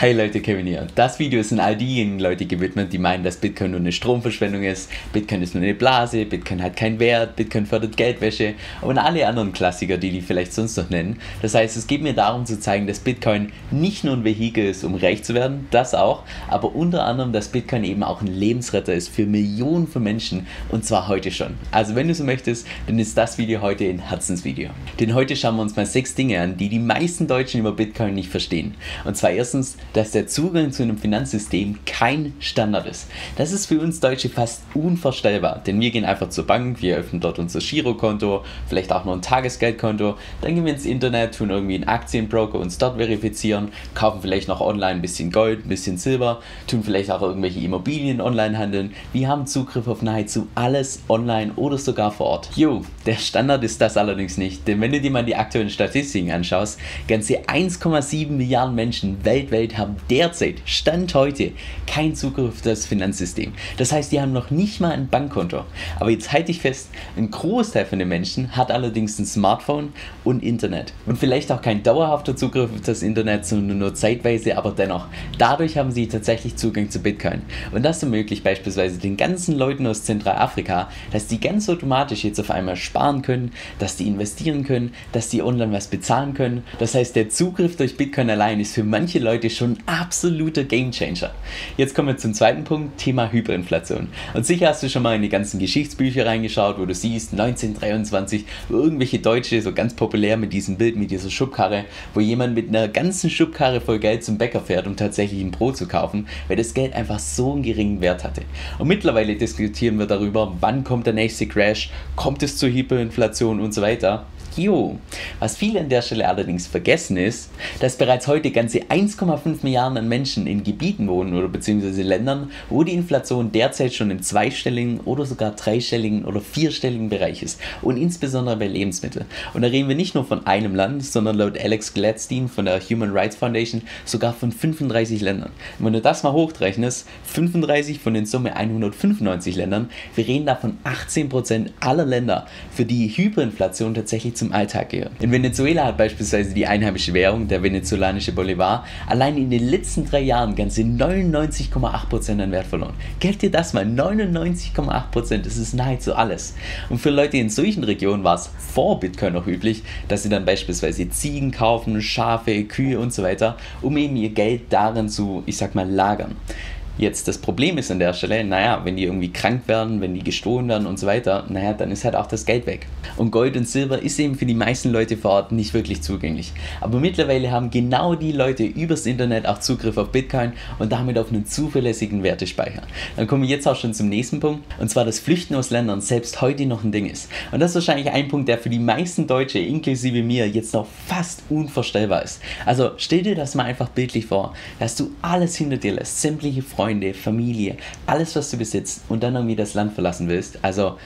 Hey Leute, Kevin hier. Das Video ist an all diejenigen Leute gewidmet, die meinen, dass Bitcoin nur eine Stromverschwendung ist, Bitcoin ist nur eine Blase, Bitcoin hat keinen Wert, Bitcoin fördert Geldwäsche und alle anderen Klassiker, die die vielleicht sonst noch nennen. Das heißt, es geht mir darum zu zeigen, dass Bitcoin nicht nur ein Vehikel ist, um reich zu werden, das auch, aber unter anderem, dass Bitcoin eben auch ein Lebensretter ist für Millionen von Menschen und zwar heute schon. Also wenn du so möchtest, dann ist das Video heute ein Herzensvideo. Denn heute schauen wir uns mal sechs Dinge an, die die meisten Deutschen über Bitcoin nicht verstehen. Und zwar erstens, dass der Zugang zu einem Finanzsystem kein Standard ist. Das ist für uns Deutsche fast unvorstellbar, denn wir gehen einfach zur Bank, wir öffnen dort unser Girokonto, vielleicht auch noch ein Tagesgeldkonto, dann gehen wir ins Internet, tun irgendwie einen Aktienbroker uns dort verifizieren, kaufen vielleicht noch online ein bisschen Gold, ein bisschen Silber, tun vielleicht auch irgendwelche Immobilien online handeln. Wir haben Zugriff auf nahezu alles online oder sogar vor Ort. Jo, der Standard ist das allerdings nicht, denn wenn du dir mal die aktuellen Statistiken anschaust, ganze 1,7 Milliarden Menschen weltweit haben derzeit, Stand heute, keinen Zugriff auf das Finanzsystem. Das heißt, die haben noch nicht mal ein Bankkonto. Aber jetzt halte ich fest, ein Großteil von den Menschen hat allerdings ein Smartphone und Internet. Und vielleicht auch kein dauerhafter Zugriff auf das Internet, sondern nur zeitweise, aber dennoch. Dadurch haben sie tatsächlich Zugang zu Bitcoin. Und das ermöglicht beispielsweise den ganzen Leuten aus Zentralafrika, dass die ganz automatisch jetzt auf einmal sparen können, dass die investieren können, dass die online was bezahlen können. Das heißt, der Zugriff durch Bitcoin allein ist für manche Leute schon absoluter Gamechanger. Jetzt kommen wir zum zweiten Punkt, Thema Hyperinflation. Und sicher hast du schon mal in die ganzen Geschichtsbücher reingeschaut, wo du siehst, 1923, irgendwelche Deutsche, so ganz populär mit diesem Bild, mit dieser Schubkarre, wo jemand mit einer ganzen Schubkarre voll Geld zum Bäcker fährt, um tatsächlich ein Brot zu kaufen, weil das Geld einfach so einen geringen Wert hatte. Und mittlerweile diskutieren wir darüber, wann kommt der nächste Crash, kommt es zur Hyperinflation und so weiter. Jo. Was viele an der Stelle allerdings vergessen ist, dass bereits heute ganze 1,5 Milliarden Menschen in Gebieten wohnen oder beziehungsweise Ländern, wo die Inflation derzeit schon im zweistelligen oder sogar dreistelligen oder vierstelligen Bereich ist und insbesondere bei Lebensmitteln. Und da reden wir nicht nur von einem Land, sondern laut Alex Gladstein von der Human Rights Foundation sogar von 35 Ländern. Und wenn du das mal hochrechnest, 35 von den Summe 195 Ländern, wir reden da von 18% aller Länder, für die Hyperinflation tatsächlich zum Alltag gehört. In Venezuela hat beispielsweise die einheimische Währung, der venezolanische Bolivar, allein in den letzten drei Jahren ganze 99,8% an Wert verloren. Geld dir das mal, 99,8%, das ist nahezu alles. Und für Leute in solchen Regionen war es vor Bitcoin noch üblich, dass sie dann beispielsweise Ziegen kaufen, Schafe, Kühe und so weiter, um eben ihr Geld darin zu, ich sag mal, lagern. Jetzt das Problem ist an der Stelle, naja, wenn die irgendwie krank werden, wenn die gestohlen werden und so weiter, naja, dann ist halt auch das Geld weg. Und Gold und Silber ist eben für die meisten Leute vor Ort nicht wirklich zugänglich. Aber mittlerweile haben genau die Leute übers Internet auch Zugriff auf Bitcoin und damit auf einen zuverlässigen Wertespeicher. Dann kommen wir jetzt auch schon zum nächsten Punkt, und zwar, dass Flüchten aus Ländern selbst heute noch ein Ding ist. Und das ist wahrscheinlich ein Punkt, der für die meisten Deutsche, inklusive mir, jetzt noch fast unvorstellbar ist. Also stell dir das mal einfach bildlich vor, dass du alles hinter dir lässt, sämtliche Freunde, Freunde, Familie, alles, was du besitzt und dann irgendwie das Land verlassen willst. Also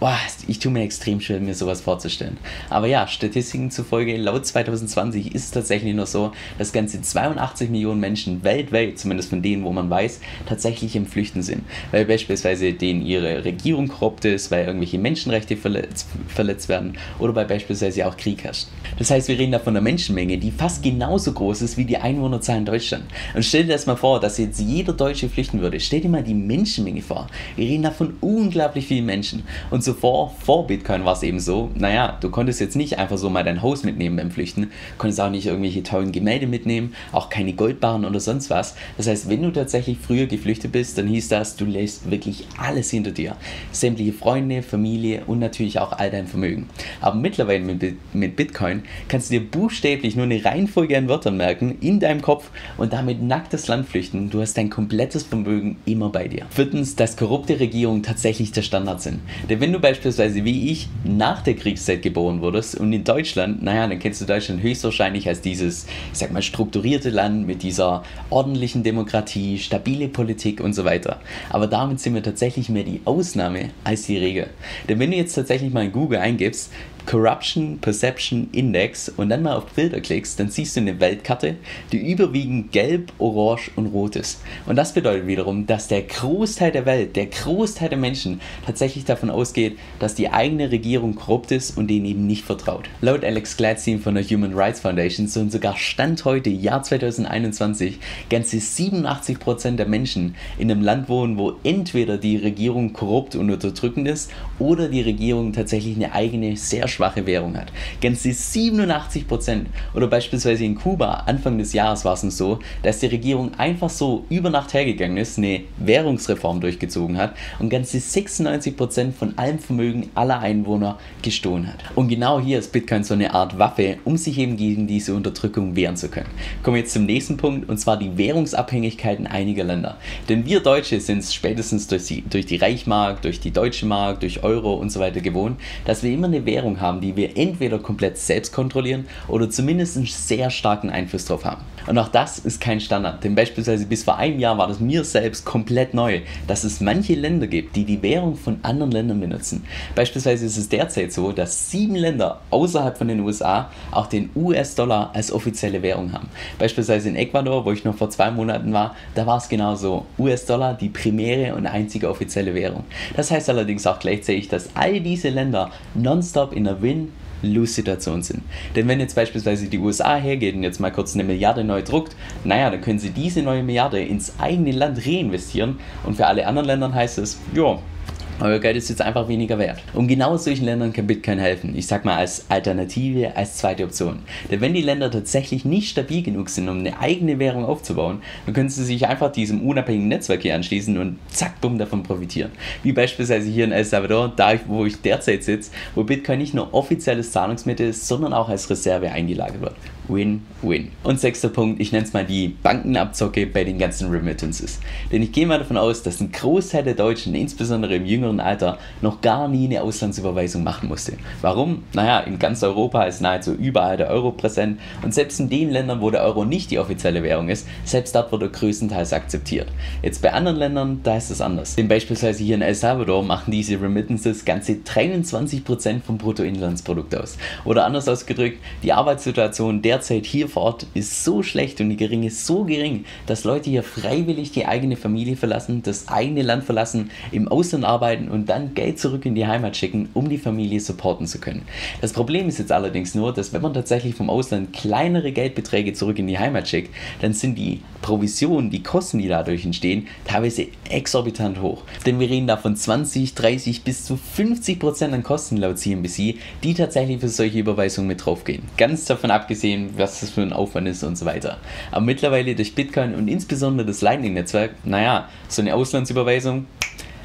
Boah, ich tue mir extrem schwer, mir sowas vorzustellen. Aber ja, Statistiken zufolge, laut 2020 ist es tatsächlich nur so, dass ganze 82 Millionen Menschen weltweit, zumindest von denen, wo man weiß, tatsächlich im Flüchten sind. Weil beispielsweise denen ihre Regierung korrupt ist, weil irgendwelche Menschenrechte verletzt, verletzt werden oder weil beispielsweise auch Krieg herrscht. Das heißt, wir reden da von einer Menschenmenge, die fast genauso groß ist wie die Einwohnerzahl in Deutschland. Und stell dir das mal vor, dass jetzt jeder Deutsche flüchten würde. Stell dir mal die Menschenmenge vor. Wir reden da von unglaublich vielen Menschen. Und so zuvor, vor Bitcoin war es eben so, naja, du konntest jetzt nicht einfach so mal dein Haus mitnehmen beim Flüchten, konntest auch nicht irgendwelche tollen Gemälde mitnehmen, auch keine Goldbarren oder sonst was. Das heißt, wenn du tatsächlich früher geflüchtet bist, dann hieß das, du lässt wirklich alles hinter dir. Sämtliche Freunde, Familie und natürlich auch all dein Vermögen. Aber mittlerweile mit, mit Bitcoin kannst du dir buchstäblich nur eine Reihenfolge an Wörtern merken in deinem Kopf und damit nackt das Land flüchten. Du hast dein komplettes Vermögen immer bei dir. Viertens, dass korrupte Regierungen tatsächlich der Standard sind. Denn wenn du beispielsweise wie ich nach der Kriegszeit geboren wurdest und in Deutschland, naja, dann kennst du Deutschland höchstwahrscheinlich als dieses, ich sag mal, strukturierte Land mit dieser ordentlichen Demokratie, stabile Politik und so weiter. Aber damit sind wir tatsächlich mehr die Ausnahme als die Regel. Denn wenn du jetzt tatsächlich mal in Google eingibst, Corruption Perception Index und dann mal auf Bilder klickst, dann siehst du eine Weltkarte, die überwiegend gelb, orange und rot ist. Und das bedeutet wiederum, dass der Großteil der Welt, der Großteil der Menschen tatsächlich davon ausgeht, dass die eigene Regierung korrupt ist und denen eben nicht vertraut. Laut Alex Gladstein von der Human Rights Foundation sollen sogar Stand heute, Jahr 2021, ganze 87% der Menschen in einem Land wohnen, wo entweder die Regierung korrupt und unterdrückend ist oder die Regierung tatsächlich eine eigene, sehr schwache Währung hat. Ganze 87 Prozent. Oder beispielsweise in Kuba, Anfang des Jahres war es so, dass die Regierung einfach so über Nacht hergegangen ist, eine Währungsreform durchgezogen hat und ganze 96 Prozent von allem Vermögen aller Einwohner gestohlen hat. Und genau hier ist Bitcoin so eine Art Waffe, um sich eben gegen diese Unterdrückung wehren zu können. Kommen wir jetzt zum nächsten Punkt und zwar die Währungsabhängigkeiten einiger Länder. Denn wir Deutsche sind es spätestens durch die, durch die Reichmark, durch die Deutsche Mark, durch Euro und so weiter gewohnt, dass wir immer eine Währung haben, die wir entweder komplett selbst kontrollieren oder zumindest einen sehr starken Einfluss drauf haben. Und auch das ist kein Standard, denn beispielsweise bis vor einem Jahr war das mir selbst komplett neu, dass es manche Länder gibt, die die Währung von anderen Ländern benutzen. Beispielsweise ist es derzeit so, dass sieben Länder außerhalb von den USA auch den US-Dollar als offizielle Währung haben. Beispielsweise in Ecuador, wo ich noch vor zwei Monaten war, da war es genauso. US-Dollar die primäre und einzige offizielle Währung. Das heißt allerdings auch gleichzeitig, dass all diese Länder nonstop in der Win Lose-Situation sind. Denn wenn jetzt beispielsweise die USA hergeht und jetzt mal kurz eine Milliarde neu druckt, naja, dann können sie diese neue Milliarde ins eigene Land reinvestieren und für alle anderen Länder heißt es, ja, euer Geld ist jetzt einfach weniger wert. Und genau solchen Ländern kann Bitcoin helfen. Ich sag mal als Alternative, als zweite Option. Denn wenn die Länder tatsächlich nicht stabil genug sind, um eine eigene Währung aufzubauen, dann können sie sich einfach diesem unabhängigen Netzwerk hier anschließen und zack, bumm, davon profitieren. Wie beispielsweise hier in El Salvador, da wo ich derzeit sitze, wo Bitcoin nicht nur offizielles Zahlungsmittel ist, sondern auch als Reserve eingelagert wird. Win-Win. Und sechster Punkt, ich nenne es mal die Bankenabzocke bei den ganzen Remittances. Denn ich gehe mal davon aus, dass ein Großteil der Deutschen, insbesondere im jüngeren Alter, noch gar nie eine Auslandsüberweisung machen musste. Warum? Naja, in ganz Europa ist nahezu überall der Euro präsent und selbst in den Ländern, wo der Euro nicht die offizielle Währung ist, selbst dort wird er größtenteils akzeptiert. Jetzt bei anderen Ländern, da ist es anders. Denn beispielsweise hier in El Salvador machen diese Remittances ganze 23% vom Bruttoinlandsprodukt aus. Oder anders ausgedrückt, die Arbeitssituation der derzeit hier vor Ort ist so schlecht und die Geringe so gering, dass Leute hier freiwillig die eigene Familie verlassen, das eigene Land verlassen, im Ausland arbeiten und dann Geld zurück in die Heimat schicken, um die Familie supporten zu können. Das Problem ist jetzt allerdings nur, dass wenn man tatsächlich vom Ausland kleinere Geldbeträge zurück in die Heimat schickt, dann sind die Provisionen, die Kosten, die dadurch entstehen, teilweise exorbitant hoch. Denn wir reden da von 20, 30 bis zu 50 Prozent an Kosten laut CNBC, die tatsächlich für solche Überweisungen mit draufgehen. Ganz davon abgesehen, was das für ein Aufwand ist und so weiter. Aber mittlerweile durch Bitcoin und insbesondere das Lightning-Netzwerk, naja, so eine Auslandsüberweisung,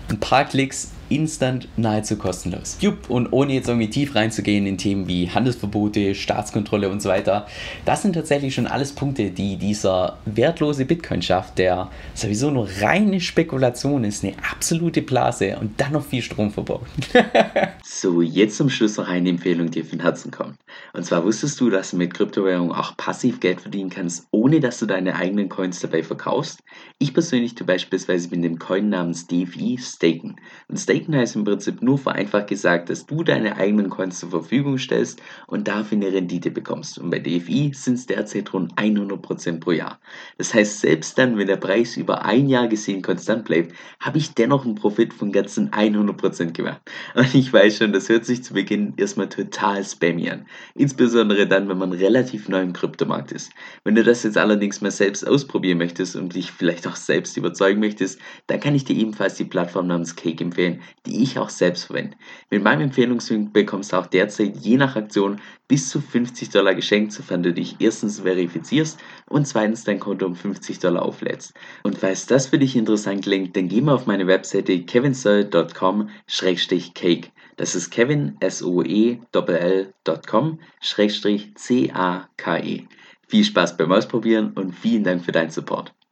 ein paar Klicks instant nahezu kostenlos. Jupp, und ohne jetzt irgendwie tief reinzugehen in Themen wie Handelsverbote, Staatskontrolle und so weiter, das sind tatsächlich schon alles Punkte, die dieser wertlose Bitcoin schafft, der sowieso nur reine Spekulation ist, eine absolute Blase und dann noch viel Strom verbraucht. so, jetzt zum Schluss noch eine Empfehlung, die von Herzen kommt. Und zwar wusstest du, dass du mit Kryptowährungen auch passiv Geld verdienen kannst, ohne dass du deine eigenen Coins dabei verkaufst? Ich persönlich tue beispielsweise mit dem Coin namens DeFi staken. Und staken Staken heißt im Prinzip nur vereinfacht gesagt, dass du deine eigenen Coins zur Verfügung stellst und dafür eine Rendite bekommst. Und bei DFI sind es derzeit rund 100% pro Jahr. Das heißt, selbst dann, wenn der Preis über ein Jahr gesehen konstant bleibt, habe ich dennoch einen Profit von ganzen 100% gemacht. Und ich weiß schon, das hört sich zu Beginn erstmal total spammy an. Insbesondere dann, wenn man relativ neu im Kryptomarkt ist. Wenn du das jetzt allerdings mal selbst ausprobieren möchtest und dich vielleicht auch selbst überzeugen möchtest, dann kann ich dir ebenfalls die Plattform namens Cake empfehlen, die ich auch selbst verwende. Mit meinem Empfehlungslink bekommst du auch derzeit je nach Aktion bis zu 50 Dollar geschenkt, sofern du dich erstens verifizierst und zweitens dein Konto um 50 Dollar auflädst. Und falls das für dich interessant klingt, dann geh mal auf meine Webseite kevinsoe.com-cake. Das ist kevin, S-O-E-L-L.com, C-A-K-E. Viel Spaß beim Ausprobieren und vielen Dank für deinen Support.